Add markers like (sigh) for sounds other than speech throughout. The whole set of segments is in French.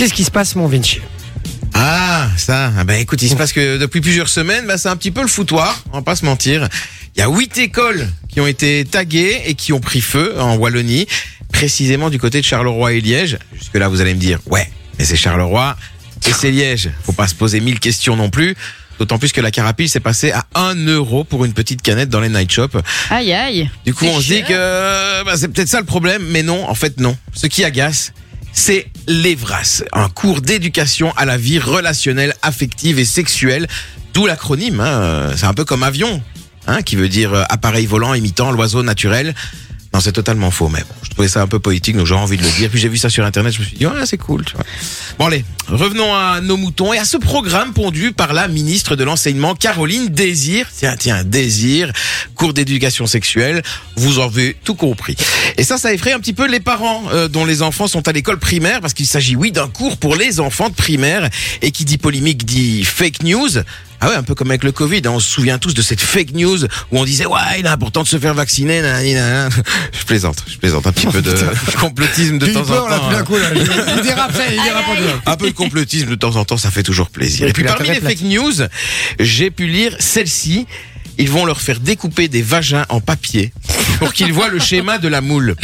Qu'est-ce qui se passe, mon Vinci? Ah, ça. Ah ben écoute, il se passe que depuis plusieurs semaines, bah, c'est un petit peu le foutoir, on va pas se mentir. Il y a huit écoles qui ont été taguées et qui ont pris feu en Wallonie, précisément du côté de Charleroi et Liège. Jusque là, vous allez me dire, ouais, mais c'est Charleroi et c'est Liège. Faut pas se poser mille questions non plus. D'autant plus que la carapille s'est passée à 1 euro pour une petite canette dans les night shops. Aïe aïe. Du coup, on se dit que bah, c'est peut-être ça le problème, mais non, en fait non. Ce qui agace, c'est l'EVRAS, un cours d'éducation à la vie relationnelle, affective et sexuelle, d'où l'acronyme. hein. C'est un peu comme avion, hein, qui veut dire euh, appareil volant imitant l'oiseau naturel. Non, c'est totalement faux, mais bon, je trouvais ça un peu poétique, donc j'ai envie de le dire. Puis j'ai vu ça sur Internet, je me suis dit, ouais, c'est cool. Tu vois. Bon, allez, revenons à nos moutons et à ce programme pondu par la ministre de l'Enseignement, Caroline Désir. Tiens, tiens, Désir, cours d'éducation sexuelle. Vous en avez tout compris. Et ça, ça effraie un petit peu les parents euh, dont les enfants sont à l'école primaire, parce qu'il s'agit, oui, d'un cours pour les enfants de primaire. Et qui dit polémique dit fake news. Ah ouais, un peu comme avec le Covid, hein, on se souvient tous de cette fake news où on disait ouais, il est important de se faire vacciner. (laughs) Je plaisante, je plaisante un petit peu de (laughs) complotisme de temps en temps. Il dérape, ça, il dérape. Un peu de complotisme de temps en temps, ça fait toujours plaisir. Et puis parmi les fake news, j'ai pu lire celle-ci. Ils vont leur faire découper des vagins en papier pour qu'ils voient le schéma de la moule.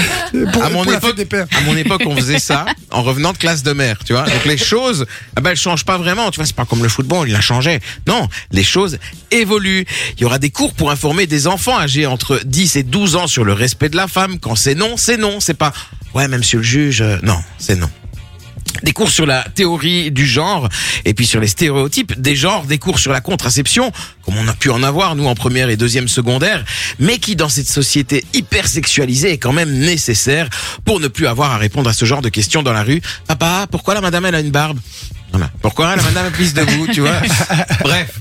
Pour- à mon pour époque, des pères. à mon époque, on faisait ça en revenant de classe de mer, tu vois. Donc les choses, ah ben, elles changent pas vraiment, tu vois. C'est pas comme le football, il a changé. Non, les choses évoluent. Il y aura des cours pour informer des enfants âgés entre 10 et 12 ans sur le respect de la femme. Quand c'est non, c'est non. C'est pas, ouais, même monsieur le juge, euh, non, c'est non des cours sur la théorie du genre et puis sur les stéréotypes des genres, des cours sur la contraception, comme on a pu en avoir nous en première et deuxième secondaire, mais qui dans cette société hyper sexualisée est quand même nécessaire pour ne plus avoir à répondre à ce genre de questions dans la rue. Papa, pourquoi la madame elle a une barbe? Voilà. Pourquoi la madame est prise debout, tu vois? (laughs) Bref.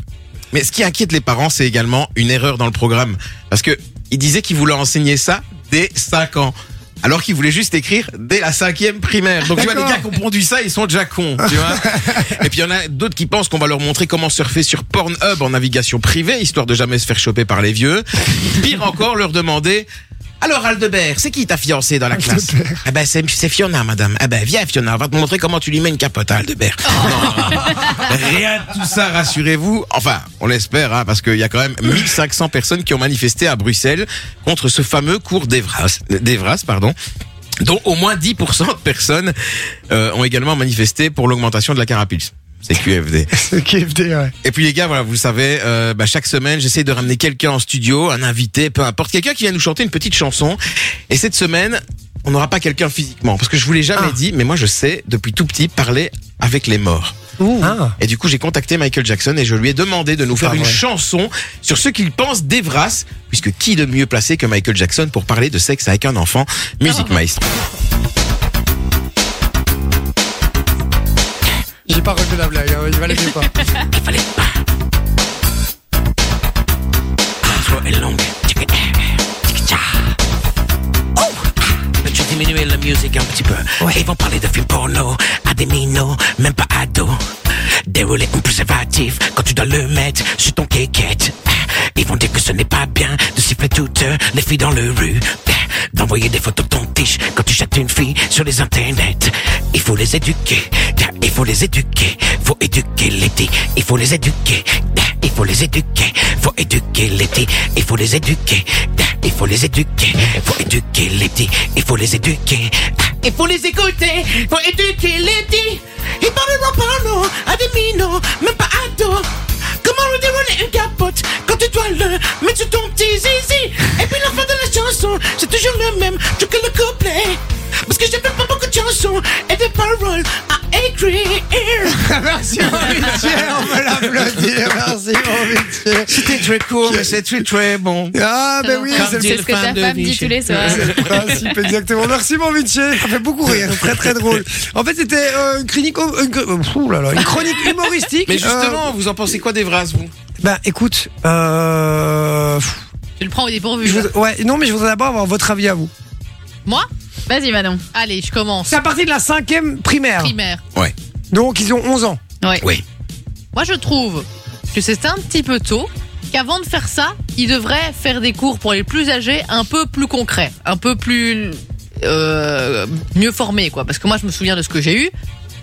Mais ce qui inquiète les parents, c'est également une erreur dans le programme. Parce que il disait qu'il voulait enseigner ça dès 5 ans. Alors qu'il voulait juste écrire dès la cinquième primaire. Donc tu vois, les gars qui ont pondu ça, ils sont déjà cons, tu vois. (laughs) Et puis il y en a d'autres qui pensent qu'on va leur montrer comment surfer sur Pornhub en navigation privée, histoire de jamais se faire choper par les vieux. Pire encore, leur demander... Alors Aldebert, c'est qui ta fiancée dans la classe? Eh ben c'est c'est Fiona, madame. Eh ben viens Fiona, on va te montrer comment tu lui mets une capote à Aldebert. Non, (laughs) Rien de tout ça, rassurez-vous. Enfin, on l'espère, hein, parce qu'il y a quand même 1500 personnes qui ont manifesté à Bruxelles contre ce fameux cours d'Evras, d'Evras, pardon dont au moins 10% de personnes euh, ont également manifesté pour l'augmentation de la carapace. C'est QFD. (laughs) C'est KFD, ouais. Et puis les gars, voilà, vous le savez, euh, bah, chaque semaine, j'essaie de ramener quelqu'un en studio, un invité, peu importe, quelqu'un qui vient nous chanter une petite chanson. Et cette semaine, on n'aura pas quelqu'un physiquement, parce que je vous l'ai jamais Ah. dit, mais moi je sais depuis tout petit parler avec les morts. Ah. Et du coup, j'ai contacté Michael Jackson et je lui ai demandé de nous faire une vrai. chanson sur ce qu'il pense d'Evras, puisque qui de mieux placé que Michael Jackson pour parler de sexe avec un enfant? Musique maestro. J'ai pas relevé la blague, hein, il va l'aimer pas. (laughs) Il fallait pas. L'intro est longue. Oh Peux-tu diminuer la musique un petit peu? Ils vont parler de films porno à des minots, même pas ados. Dérouler un préservatif quand tu dois le mettre sur ton kékette. Ils vont dire que ce n'est pas bien de siffler toutes les filles dans le rue. D'envoyer des photos de ton tiche quand tu chattes une fille sur les internets. Il faut les éduquer, il faut les éduquer, faut éduquer petits, il faut les éduquer, il faut les éduquer, faut éduquer petits, il faut les éduquer, il faut les éduquer, faut éduquer petits, il faut les éduquer, il faut les écouter, faut éduquer petits. Ils parleront porno à des minots, même pas ados. Comment lui dérouler une capote quand tu dois le mettre sur ton petit zizi? Même, tu que le couplet Parce que j'ai fait pas beaucoup de chansons et des paroles à écrire (laughs) Merci, mon Vinci, on peut l'applaudir. Merci, mon Vinci. C'était très court, mais c'est très très bon Ah, ben oui, c'est le C'est ce que ta femme dit tous les soirs. C'est le principe, exactement. Merci, mon Vinci. Ça fait beaucoup rire. Très, très drôle. En fait, c'était euh, une chronique, une, euh, là là, une chronique humoristique. Mais justement, vous en pensez quoi d'Evras, vous? Euh, bah, écoute, euh, pff, Tu le prends au dépourvu. je voudrais- ouais, non, mais je voudrais d'abord avoir votre avis à vous. Moi Vas-y, Manon. Allez, je commence. C'est à partir de la cinquième primaire. Primaire. Donc, ils ont 11 ans. Ouais. Oui Moi, je trouve que c'est un petit peu tôt. Qu'avant de faire ça, ils devraient faire des cours pour les plus âgés un peu plus concrets, un peu plus euh, mieux formés, quoi. Parce que moi, je me souviens de ce que j'ai eu.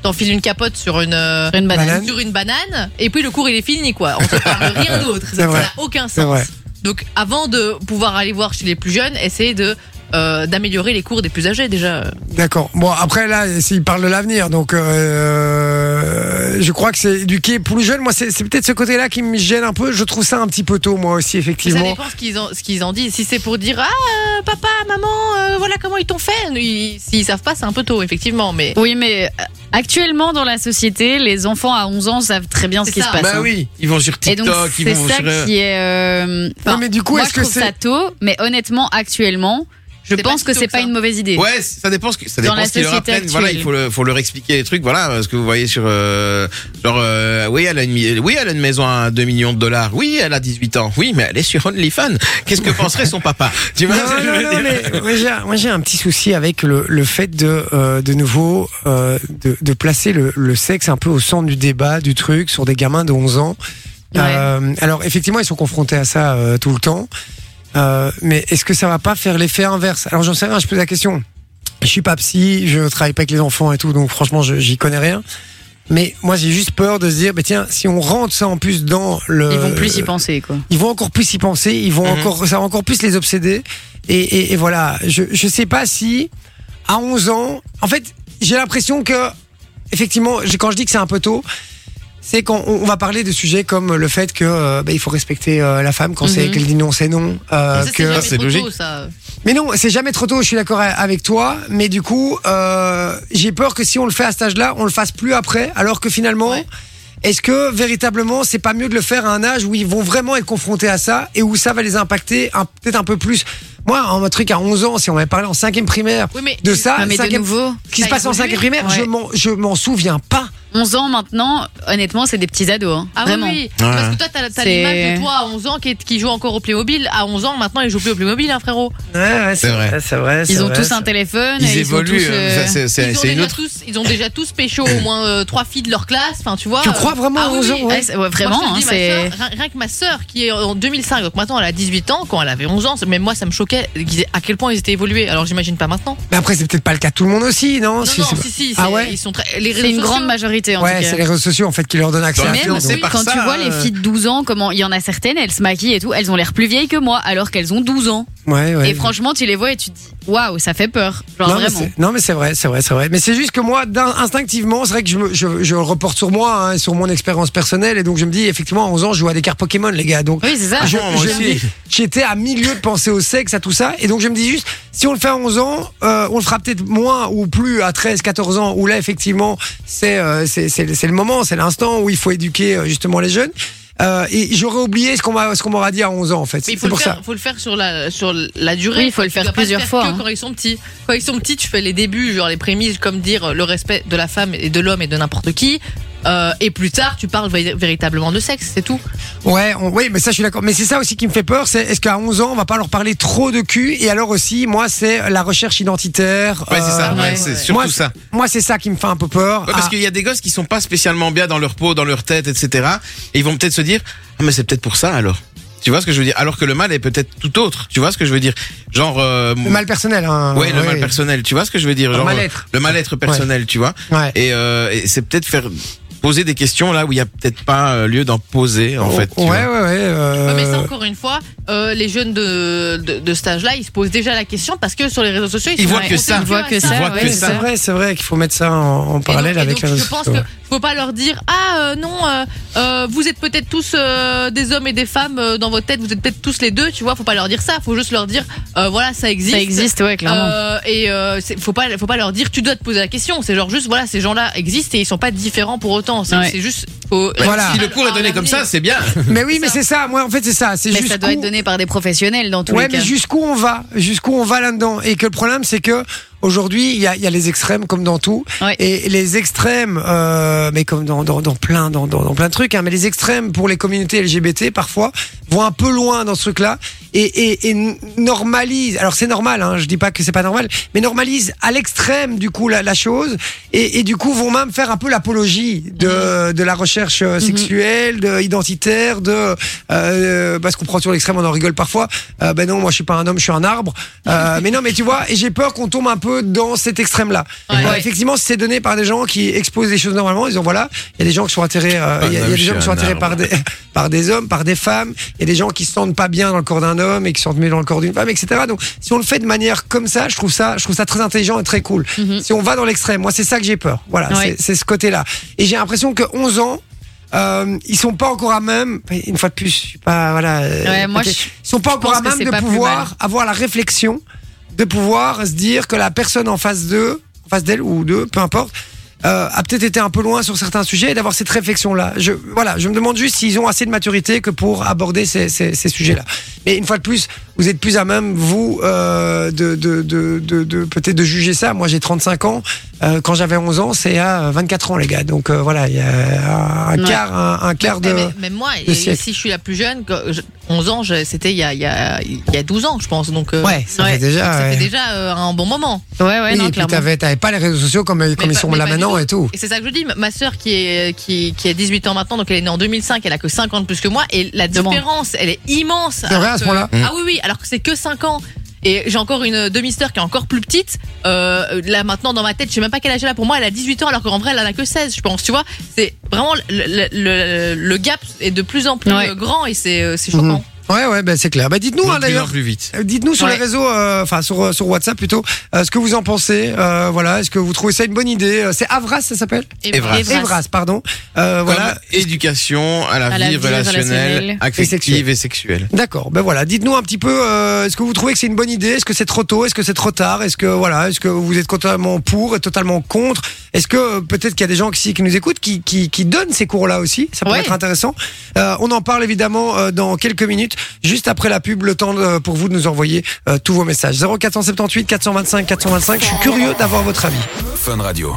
t'enfiles une capote sur une, euh, Sur une banane. Sur une banane, et puis le cours il est fini quoi. On te parle de rien d'autre. Ça C'est ça vrai. n'a aucun C'est sens. vrai. Donc avant de pouvoir aller voir chez les plus jeunes, essayez de euh, d'améliorer les cours des plus âgés déjà. D'accord. Bon, après, là, s'il parle de l'avenir, donc euh, je crois que c'est éduquer pour les jeunes. Moi, c'est peut-être ce côté-là qui me gêne un peu. Je trouve ça un petit peu tôt, moi aussi, Ça effectivement. dépend ce qu'ils en, ce qu'ils en disent. Si c'est pour dire ah euh, papa, maman, euh, voilà comment ils t'ont fait. Ils- S'ils savent pas, c'est un peu tôt effectivement. Mais Oui, mais euh, actuellement dans la société, les enfants à 11 ans savent très bien ce C'est qui ça. se passe. Bah hein. oui, ils vont sur Et donc TikTok, ils c'est vont ça sur. euh, qui est. euh, enfin, Ouais, mais du coup, est-ce que c'est- ça tôt, mais honnêtement actuellement, je pense que c'est pas ça. une mauvaise idée. Ouais, ça dépend ce que ça Dans dépend la ce qu'ils leur société apprennent. Voilà, il faut le, faut leur expliquer les trucs. Voilà, ce que vous voyez sur euh, genre euh, oui, elle a une oui, elle a une maison à 2 millions de dollars. Oui, elle a 18 ans. Oui, mais elle est sur OnlyFans. Qu'est-ce que penserait son papa? Tu vois Non, non, non, mais moi, j'ai, moi, j'ai un petit souci avec le, le fait de, euh, de nouveau, euh, de, de placer le, le sexe un peu au centre du débat, du truc, sur des gamins de 11 ans. Ouais. Euh, alors, effectivement, ils sont confrontés à ça euh, tout le temps. Euh, mais est-ce que ça va pas faire l'effet inverse? Alors, j'en sais rien, je pose la question. Je suis pas psy, je travaille pas avec les enfants et tout, donc franchement, je- j'y connais rien. Mais moi, j'ai juste peur de se dire, bah, tiens, si on rentre ça en plus dans le. Ils vont plus y penser, quoi. Ils vont encore plus y penser, ils vont Mhm. encore, ça va encore plus les obséder. Et, et, et voilà, je, je sais pas si à 11 ans, en fait, j'ai l'impression que, effectivement, quand je dis que c'est un peu tôt, c'est quand on, va parler de sujets comme le fait que euh, bah, il faut respecter euh, la femme quand c'est Mhm. qu'elle dit non, c'est non. euh, ça, c'est que... jamais c'est trop logique. tôt, ça. Mais non, c'est jamais trop tôt. Je suis d'accord avec toi, mais du coup, euh, j'ai peur que si on le fait à cet âge-là, on le fasse plus après, alors que finalement. Ouais. Est-ce que véritablement c'est pas mieux de le faire à un âge où ils vont vraiment être confrontés à ça et où ça va les impacter un- peut-être un peu plus? Moi, un truc à 11 ans, si on m'avait parlé en cinquième primaire Oui, mais de ça, mais de cinquième- nouveau, ce qui ça se passe en évolue. cinquième primaire, je Ouais. m'en je m'en souviens pas. 11 ans maintenant, honnêtement, c'est des petits ados. hein. Ah oui, Vraiment. oui, parce que toi, t'as, t'as C'est- l'image de toi à 11 ans qui, est- qui joue encore au Playmobil. À 11 ans, maintenant, il joue plus au Playmobil, hein, frérot. Ouais, ouais, C'est vrai. c'est vrai. Ils ont tous un téléphone. Ils et évoluent. Ils sont tous, euh, euh, ça, c'est- c'est ils, ont c'est une déjà autre. tous, ils ont déjà tous pécho au moins euh, trois filles de leur classe. Enfin, tu vois. Tu euh, crois vraiment ah à oui, 11 ans, oui. ouais. ouais, c'est- ouais, vraiment, Moi, je te hein, dis, ma c'est. sœur, rien, rien que ma sœur qui est en 2005, donc maintenant elle a 18 ans, quand elle avait 11 ans, même moi ça me choquait qu'ils aient- à quel point ils étaient évolués. Alors j'imagine pas maintenant. Mais après, c'est peut-être pas le cas de tout le monde aussi, non? Non, Si, non, c'est- si, si, Ah c'est- ouais? ils sont très, les réseaux C'est une sociaux. Grande majorité en Ouais, tout c'est les réseaux sociaux en fait qui leur donnent accès à la Même tout. oui, quand ça, tu vois euh, les filles de 12 ans, comment il y en a certaines, elles se maquillent et tout, elles ont l'air plus vieilles que moi alors qu'elles ont 12 ans. Ouais, ouais. Et franchement, tu les vois et tu te dis waouh, ça fait peur. Genre non, mais vraiment. c'est- non mais c'est vrai, c'est vrai, c'est vrai. Mais c'est juste que moi, instinctivement, c'est vrai que je, me, je, je le reporte sur moi, hein, sur mon expérience personnelle, et donc je me dis effectivement, à 11 ans, je joue à des cartes Pokémon, les gars. Donc Oui, c'est ça. j'étais à milieu de penser au sexe, à tout ça, et donc je me dis juste, si on le fait à 11 ans, euh, on le fera peut-être moins ou plus à 13, 14 ans, où là effectivement, c'est euh, c'est c'est c'est le moment, c'est l'instant où il faut éduquer euh, justement les jeunes. Euh, et j'aurais oublié ce qu'on m'a ce qu'on m'aura dit à 11 ans en fait. Mais il faut, le pour faire, ça. faut le faire sur la, sur la durée. Oui, il faut le faire plusieurs fois, Que hein. quand ils sont petits. Quand ils sont petits, tu fais les débuts, genre les prémices, comme dire le respect de la femme et de l'homme et de n'importe qui. Euh, et plus tard, tu parles vé- véritablement de sexe, c'est tout. Ouais, on- oui, mais ça je suis d'accord. Mais c'est ça aussi qui me fait peur, c'est est-ce qu'à 11 ans on va pas leur parler trop de cul Et alors aussi, moi c'est la recherche identitaire. Ouais, c'est ça. Euh, ouais, ouais. c'est surtout moi, ça. Moi c'est ça qui me fait un peu peur. Ouais, parce Ah, qu'il y a des gosses qui sont pas spécialement bien dans leur peau, dans leur tête, etc. Et ils vont peut-être se dire, ah mais c'est peut-être pour ça alors. Tu vois ce que je veux dire? Alors que le mal est peut-être tout autre. Tu vois ce que je veux dire? Genre. euh, le mal personnel. Hein, Ouais, le mal personnel. Tu vois ce que je veux dire? Le Genre, mal-être. Le mal-être personnel, tu vois? Ouais. Et, euh, et c'est peut-être faire poser des questions là où il y a peut-être pas euh, lieu d'en poser en fait. tu ouais, vois. ouais, ouais, euh, Ouais, mais ça, encore une fois, euh, les jeunes de, de, de cet âge-là, ils se posent déjà la question parce que sur les réseaux sociaux, ils, Ils voient que ça. Ils voient que Ils ça, voient ouais, que c'est ça. C'est vrai, c'est vrai qu'il faut mettre ça en, parallèle donc- avec donc, les réseaux Je pense sociaux. que faut pas leur dire ah euh, non vous êtes peut-être tous euh, des hommes et des femmes euh, dans votre tête vous êtes peut-être tous les deux tu vois faut pas leur dire ça faut juste leur dire euh, voilà ça existe Ça existe, ouais, clairement. Euh, et euh, c'est- faut pas faut pas leur dire tu dois te poser la question c'est genre juste voilà ces gens-là existent et ils sont pas différents pour autant c'est Ouais. juste faut Voilà. Si le cours est donné comme ça, c'est bien. (laughs) Mais oui, mais c'est ça. Moi, en fait, c'est ça. C'est mais ça doit être donné par des professionnels dans tous Ouais, les cas. mais jusqu'où on va Jusqu'où on va là-dedans Et que le problème, c'est que aujourd'hui, il y a, y a les extrêmes comme dans tout. Ouais. Et les extrêmes, euh, mais comme dans, dans, dans plein, dans, dans, plein de trucs, hein, mais les extrêmes pour les communautés LGBT parfois vont un peu loin dans ce truc-là et, et, et normalisent. Alors c'est normal, hein, je dis pas que c'est pas normal, mais normalisent à l'extrême du coup la, la chose et, et du coup vont même faire un peu l'apologie de, de la recherche euh, sexuelle, de identitaire, de euh, parce qu'on prend sur l'extrême, on en rigole parfois. Euh, ben non, moi je suis pas un homme, je suis un arbre. Euh, (laughs) mais non, mais tu vois, et j'ai peur qu'on tombe un peu peu dans cet extrême-là. Ouais. Euh, Ouais. Effectivement, c'est donné par des gens qui exposent les choses normalement. Ils ont voilà, il y a des gens qui sont attirés, euh, il y a, il y a des gens qui sont attirés par des (laughs) par des hommes, par des femmes. Il y a des gens qui se sentent pas bien dans le corps d'un homme et qui se sentent mieux dans le corps d'une femme, etc. Donc, si on le fait de manière comme ça, je trouve ça, je trouve ça très intelligent et très cool. Si on va dans l'extrême, moi, c'est ça que j'ai peur. Voilà, Mhm. Ouais. c'est- ce côté-là. Et j'ai l'impression que 11 ans. Euh, ils sont pas encore à même. Une fois de plus, je suis pas voilà. euh, Ouais, moi, je- ils sont pas encore à même de pouvoir avoir la réflexion, de pouvoir se dire que la personne en face d'eux, en face d'elle ou d'eux, peu importe, euh, a peut-être été un peu loin sur certains sujets et d'avoir cette réflexion-là. Je, voilà, je me demande juste s'ils ont assez de maturité que pour aborder ces, sujets-là. Mais une fois de plus, vous êtes plus à même, vous, euh, de, de, de, de, de- peut-être de juger ça. Moi, j'ai 35 ans. Euh, quand j'avais 11 ans, c'est à 24 ans, les gars. Donc euh, voilà, il y a un Ouais. quart, un, un quart de... Mais, mais- mais moi, de et si je suis la plus jeune, quand je- 11 ans, c'était il y a, il y, a, il y a 12 ans, je pense. Donc, euh, Ouais, ça Ouais. fait déjà... ça ouais. fait déjà euh, un bon moment. Ouais, ouais, oui, non, et puis t'avais, pas les réseaux sociaux comme, comme Mais ils sont là maintenant et tout. Et c'est ça que je dis. Ma sœur qui est qui, qui a 18 ans maintenant, donc elle est née en 2005, elle a que 5 ans de plus que moi, et la différence, elle est immense. C'est vrai, à ce point-là Ah oui, oui, alors que c'est que 5 ans. Et j'ai encore une demi-sœur qui est encore plus petite. Euh, là maintenant dans ma tête, je sais même pas quel âge elle a. Pour moi, elle a 18 ans alors qu'en vrai elle en a que 16, je pense. Tu vois, c'est vraiment le, le, le, le gap est de plus en plus Ouais. grand et c'est euh, c'est choquant. Ouais, ouais, ben c'est clair. Bah, dites-nous, hein, d'ailleurs. plus vite. Euh, Dites-nous sur Ouais. les réseaux, euh, enfin sur, euh, sur WhatsApp plutôt, euh, ce que vous en pensez. Euh, voilà, est-ce que vous trouvez ça une bonne idée Euh, C'est Avras, ça s'appelle? Evras. Evras, pardon. Euh, Comme voilà. éducation à la, À la vie, vie relationnelle, relationnelle. affective et sexuelle. D'accord. Ben voilà. Dites-nous un petit peu. euh, est-ce que vous trouvez que c'est une bonne idée? Est-ce que c'est trop tôt? Est-ce que c'est trop tard? Est-ce que voilà Est-ce que vous êtes totalement pour et totalement contre? Est-ce que euh, peut-être qu'il y a des gens qui, qui nous écoutent qui, qui, qui donnent ces cours-là aussi? Ça pourrait Ouais. être intéressant. Euh, on en parle évidemment euh, dans quelques juste après la pub, le temps de- pour vous de nous envoyer euh, tous vos messages. 0478 425 425. Je suis curieux d'avoir votre avis. Fun Radio.